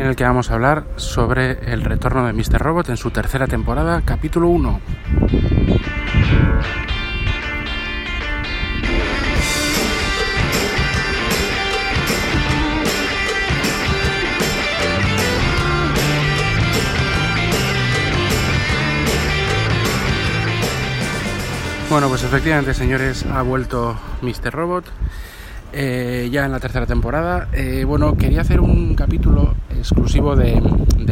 En el que vamos a hablar sobre el retorno de Mr. Robot en su tercera temporada, capítulo 1. Bueno, pues efectivamente, señores, ha vuelto Mr. Robot. Eh, ya en la tercera temporada. Eh, bueno, quería hacer un capítulo exclusivo de,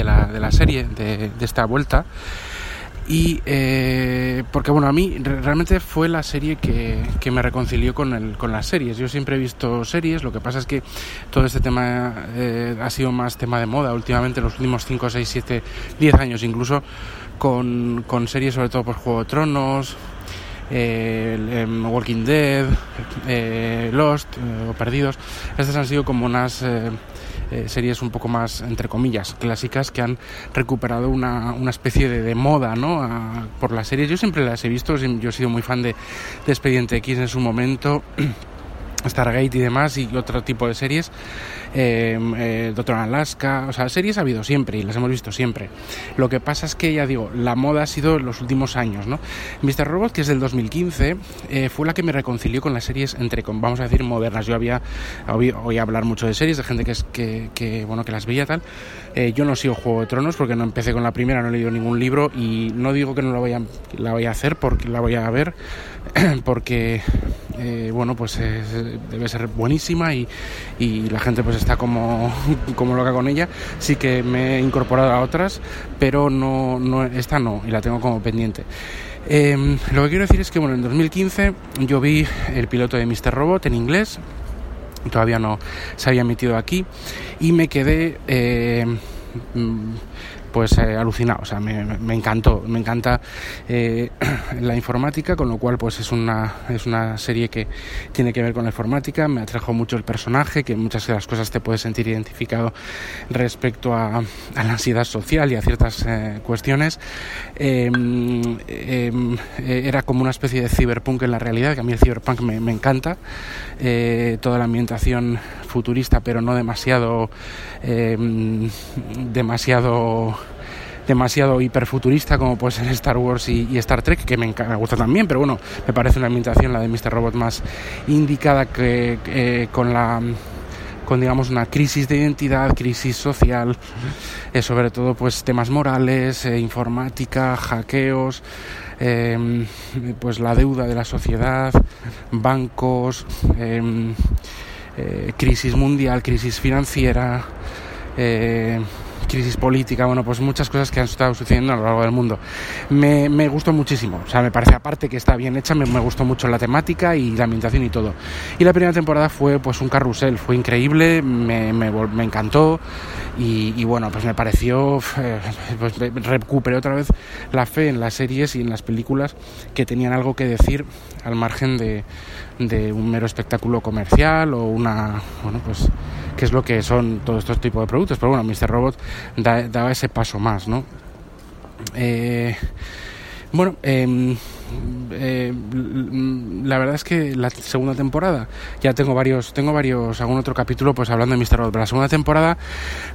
la, serie, de, esta vuelta. Y eh, porque bueno, a mí realmente fue la serie que, me reconcilió con, el, con las series. Yo siempre he visto series, lo que pasa es que todo este tema ha sido más tema de moda últimamente, los últimos 5, 6, 7, 10 años incluso, con, con series sobre todo por Juego de Tronos, eh, Walking Dead, eh, Lost eh, o Perdidos. Estas han sido como unas series un poco más, entre comillas, clásicas que han recuperado una, una especie de, moda ¿no? por las series. Yo siempre las he visto, yo he sido muy fan de, de Expediente X en su momento. Stargate y demás y otro tipo de series. Em, eh, Doctor Alaska o sea series ha habido siempre y las hemos visto siempre. Lo que pasa es que ya digo la moda ha sido en los últimos años no Mr. Robot que es del 2015 eh, fue la que me reconcilió con las series entre vamos a decir modernas. Yo había oído hablar mucho de series de gente que es que, bueno que las veía tal. Eh, yo no sigo Juego de Tronos porque no empecé con la primera no he leído ningún libro y no digo que no la voy a la voy a hacer porque la voy a ver porque eh, bueno, pues debe ser buenísima y, la gente pues está como, como loca con ella. Sí que me he incorporado a otras, pero no, no esta no, y la tengo como pendiente. Em, lo que quiero decir es que bueno, en 2015 yo vi el piloto de Mr. Robot en inglés, todavía no se había emitido aquí, y me quedé... Eh, pues eh, alucinado, o sea, me, me, encantó, me encanta eh, la informática, con lo cual pues es una, es una serie que tiene que ver con la informática, me atrajo mucho el personaje, que muchas de las cosas te puedes sentir identificado respecto a, la ansiedad social y a ciertas eh, cuestiones. Em, em, era como una especie de cyberpunk en la realidad, que a mí el cyberpunk me, me encanta, toda la ambientación futurista, pero no demasiado, em, demasiado demasiado hiperfuturista como puede ser Star Wars y, Star Trek, que me, gusta también, pero bueno, me parece una ambientación, la de Mr. Robot, más indicada que con la con digamos una crisis de identidad, crisis social, eh, sobre todo pues temas morales, eh, informática, hackeos, em, pues la deuda de la sociedad, bancos, em, eh, crisis mundial, crisis financiera, eh, crisis política, bueno, pues muchas cosas que han estado sucediendo a lo largo del mundo. Me, gustó muchísimo, o sea, me parece aparte que está bien hecha, me, gustó mucho la temática y la ambientación y todo. Y la primera temporada fue pues un carrusel, fue increíble, me, me, encantó y, bueno, pues me pareció, eh, pues recuperé otra vez la fe en las series y en las películas que tenían algo que decir al margen de, de un mero espectáculo comercial o una, bueno, pues, que es lo que son todos estos tipos de productos. Pero bueno, Mr. Robot daba ese paso más, ¿no? Eh, bueno, em, eh, la verdad es que la segunda temporada, ya tengo varios, tengo varios, algún otro capítulo pues hablando de Mr. Robot, pero la segunda temporada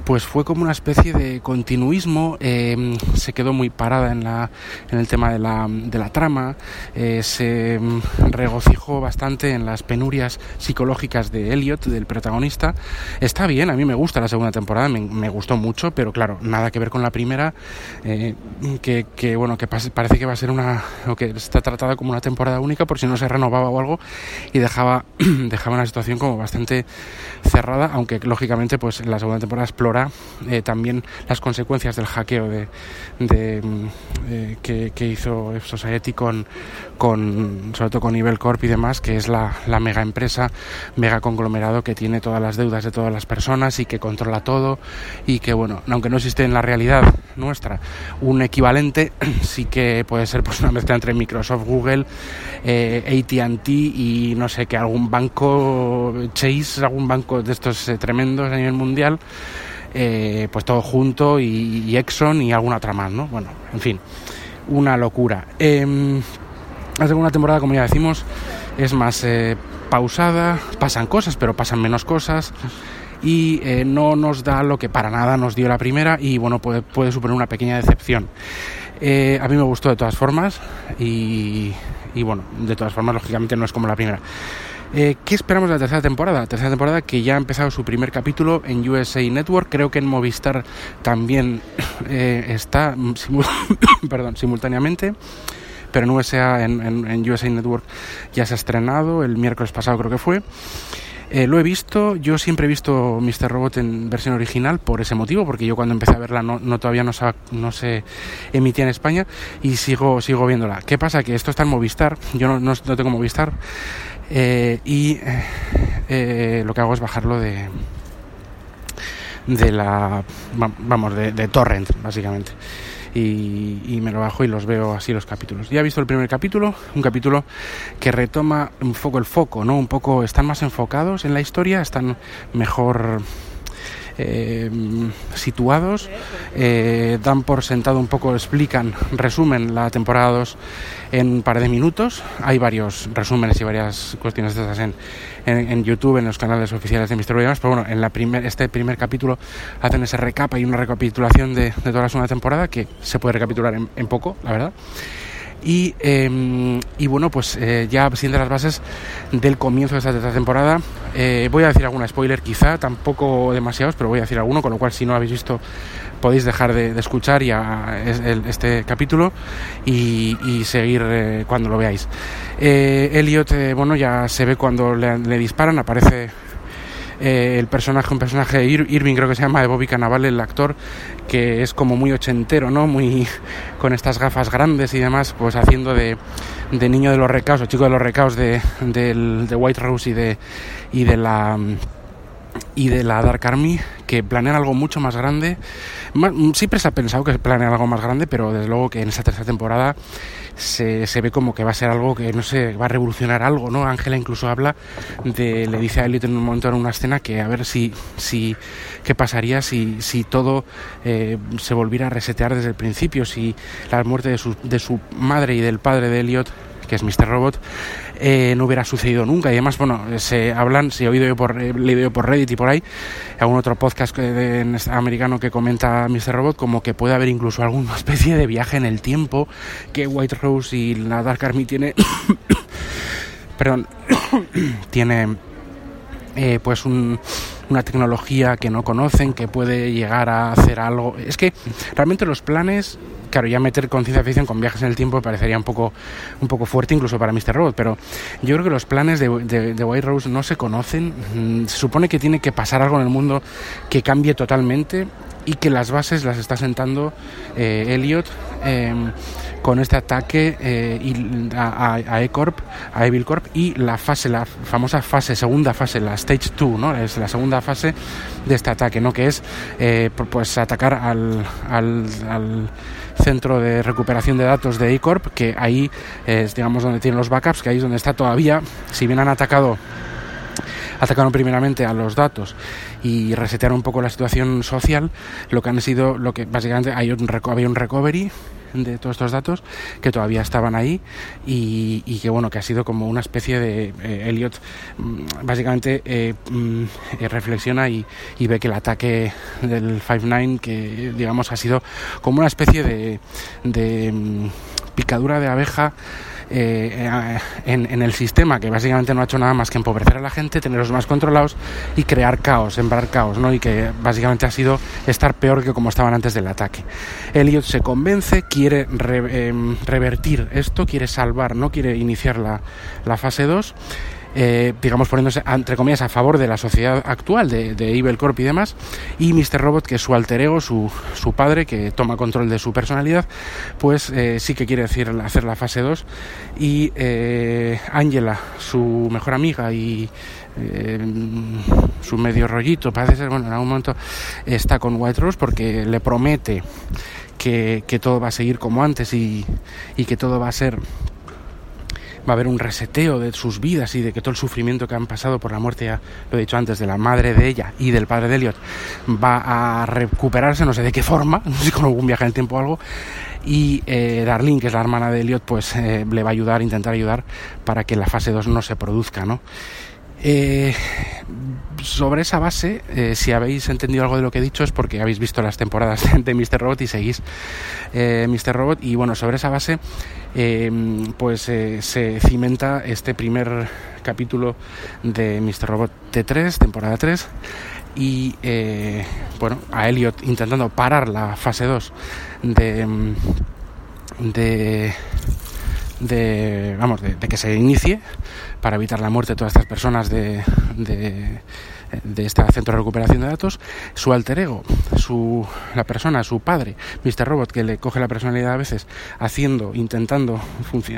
pues fue como una especie de continuismo, eh, se quedó muy parada en, la, en el tema de la, de la trama, eh, se regocijó bastante en las penurias psicológicas de Elliot, del protagonista. Está bien, a mí me gusta la segunda temporada, me, gustó mucho, pero claro, nada que ver con la primera, que, que, bueno, que parece que va a ser una, está tratada como una temporada única por si no se renovaba o algo y dejaba, dejaba una situación como bastante cerrada, aunque lógicamente pues la segunda temporada explora eh, también las consecuencias del hackeo de, de mm, eh, que, que, hizo Society con, con sobre todo con Nivel Corp y demás, que es la, la mega empresa, mega conglomerado que tiene todas las deudas de todas las personas y que controla todo y que bueno, aunque no existe en la realidad nuestra un equivalente, sí que puede ser pues una mezcla entre Microsoft, Google, eh, ATT y no sé, que algún banco, Chase, algún banco de estos eh, tremendos a nivel mundial, eh, pues todo junto y, Exxon y alguna otra más, ¿no? Bueno, en fin, una locura. Eh, la segunda temporada, como ya decimos, es más eh, pausada, pasan cosas, pero pasan menos cosas y eh, no nos da lo que para nada nos dio la primera y bueno, puede, puede suponer una pequeña decepción. Eh, a mí me gustó de todas formas y, y, bueno, de todas formas, lógicamente no es como la primera. Eh, ¿Qué esperamos de la tercera temporada? La tercera temporada que ya ha empezado su primer capítulo en USA Network, creo que en Movistar también eh, está perdón, simultáneamente pero en USA, en, USA Network ya se ha estrenado, el miércoles pasado creo que fue. Eh, lo he visto, yo siempre he visto Mr. Robot en versión original por ese motivo, porque yo cuando empecé a verla no, no todavía no se, no se, emitía en España y sigo, sigo viéndola. ¿Qué pasa? Que esto está en Movistar, yo no, no, tengo Movistar eh, y eh, lo que hago es bajarlo de de la vamos de torrent básicamente y, y, me lo bajo y los veo así los capítulos. Ya he visto el primer capítulo, un capítulo que retoma un poco el foco, ¿no? Un poco, están más enfocados en la historia, están mejor eh, situados, eh, dan por sentado un poco, explican, resumen la temporada 2 en un par de minutos. Hay varios resúmenes y varias cuestiones de estas en, YouTube, en los canales oficiales de Mister Williams, pero bueno, en la primer, este primer capítulo hacen ese recap y una recapitulación de, de, toda la segunda temporada que se puede recapitular en, en poco, la verdad. Y, eh, y, bueno, pues eh, ya siendo las bases del comienzo de esta temporada, eh, voy a decir alguna spoiler quizá, tampoco demasiados, pero voy a decir alguno, con lo cual si no habéis visto podéis dejar de, de escuchar ya este capítulo y, y seguir eh, cuando lo veáis. Eh, Elliot, eh, bueno, ya se ve cuando le, le disparan, aparece eh, el personaje, un personaje de Ir Irving, creo que se llama, de Bobby Cannavale, el actor, que es como muy ochentero, ¿no? Muy con estas gafas grandes y demás, pues haciendo de, de niño de los recaos, o chico de los recaos de, de, de White Rose y de, y de la y de la Dark Army que planean algo mucho más grande. Siempre se ha pensado que planean algo más grande, pero desde luego que en esta tercera temporada se, se ve como que va a ser algo que no sé, va a revolucionar algo, ¿no? Ángela incluso habla de, le dice a Elliot en un momento en una escena que a ver si, si qué pasaría si, si todo eh, se volviera a resetear desde el principio, si la muerte de su, de su madre y del padre de Elliot que es Mr. Robot, eh, no hubiera sucedido nunca. Y además, bueno, se hablan, si he oído yo por, leído por Reddit y por ahí, algún otro podcast de, de, americano que comenta Mr. Robot, como que puede haber incluso alguna especie de viaje en el tiempo que White Rose y la Dark Army tiene. perdón, tiene eh, pues un, una tecnología que no conocen, que puede llegar a hacer algo. Es que realmente los planes claro, ya meter con ciencia ficción con viajes en el tiempo parecería un poco, un poco fuerte incluso para Mr. Robot, pero yo creo que los planes de, White Rose no se conocen. Mm, se supone que tiene que pasar algo en el mundo que cambie totalmente y que las bases las está sentando eh, Elliot eh, con este ataque eh, a, a, E-Corp, a Evil Corp y la fase, la famosa fase, segunda fase, la Stage 2, ¿no? Es la segunda fase de este ataque, ¿no? Que es eh, pues atacar al, al, al centro de recuperación de datos de E-Corp, que ahí es digamos donde tienen los backups, que ahí es donde está todavía, si bien han atacado atacaron primeramente a los datos y resetearon un poco la situación social, lo que han sido, lo que básicamente hay un, había un recovery de todos estos datos que todavía estaban ahí y, que bueno que ha sido como una especie de eh, Elliot mm, básicamente eh, mm, reflexiona y, ve que el ataque del 5-9 que digamos ha sido como una especie de, de mm, picadura de abeja eh, en, el sistema, que básicamente no ha hecho nada más que empobrecer a la gente, tenerlos más controlados y crear caos, sembrar caos, ¿no? Y que básicamente ha sido estar peor que como estaban antes del ataque. Elliot se convence, quiere em, revertir esto, quiere salvar, no quiere iniciar la, la fase 2 eh, digamos, poniéndose, entre comillas, a favor de la sociedad actual, de, de, Evil Corp y demás, y Mr. Robot, que es su alter ego, su, su padre, que toma control de su personalidad, pues eh, sí que quiere decir, hacer la fase 2, y eh, Angela, su mejor amiga y su medio rollito, parece ser, bueno, en algún momento está con White Rose porque le promete que, que todo va a seguir como antes y, y que todo va a ser va a haber un reseteo de sus vidas y de que todo el sufrimiento que han pasado por la muerte, ya lo he dicho antes, de la madre de ella y del padre de Elliot, va a recuperarse, no sé de qué forma, no sé con algún viaje en el tiempo o algo. Y eh, Darlene, que es la hermana de Elliot, pues eh, le va a ayudar, intentar ayudar para que la fase 2 no se produzca, ¿no? Eh, sobre esa base, eh, si habéis entendido algo de lo que he dicho es porque habéis visto las temporadas de Mr. Robot y seguís eh, Mr. Robot. Y bueno, sobre esa base, pues se cimenta este primer capítulo de Mr. Robot T3, temporada 3. Y bueno, a Elliot intentando parar la fase 2 de. de de, vamos, de, que se inicie para evitar la muerte de todas estas personas de, de, este centro de recuperación de datos, su alter ego, su, la persona, su padre, Mr. Robot, que le coge la personalidad a veces haciendo, intentando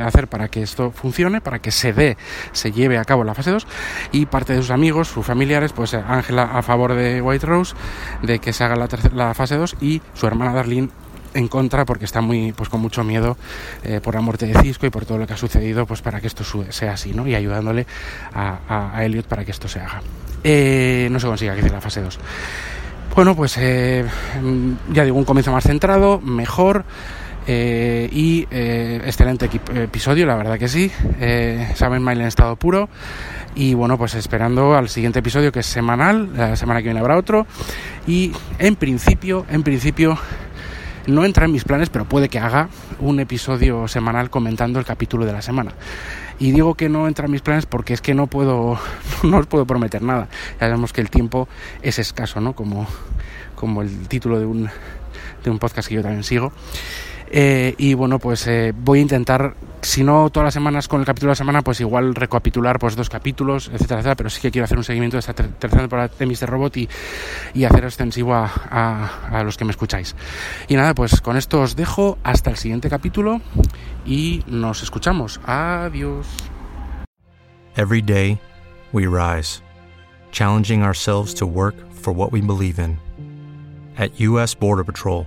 hacer para que esto funcione, para que se dé, se lleve a cabo la fase 2, y parte de sus amigos, sus familiares, pues Ángela a favor de White Rose, de que se haga la, la fase 2, y su hermana Darlene en contra porque está muy pues con mucho miedo eh, por la muerte de Cisco y por todo lo que ha sucedido pues para que esto sea así ¿no? y ayudándole a, a, Elliot para que esto se haga eh, no se consiga que la fase 2 bueno pues eh, ya digo un comienzo más centrado mejor y excelente episodio, la verdad que sí. Saben Mail en estado puro. Y bueno, pues esperando al siguiente episodio que es semanal. La semana que viene habrá otro. Y en principio, en principio, no entra en mis planes, pero puede que haga un episodio semanal comentando el capítulo de la semana. Y digo que no entra en mis planes porque es que no puedo, no os puedo prometer nada. Ya sabemos que el tiempo es escaso, ¿no? Como, como el título de un, de un podcast que yo también sigo. Eh, y bueno, pues eh, voy a intentar, si no todas las semanas con el capítulo de la semana, pues igual recapitular pues dos capítulos, etcétera, etcétera, pero sí que quiero hacer un seguimiento de esta tercera temporada de Mr. Robot y, y hacer extensivo a, a, a, los que me escucháis. Y nada, pues con esto os dejo hasta el siguiente capítulo y nos escuchamos. Adiós. Every day we rise, challenging ourselves to work for what we believe in. At US Border Patrol,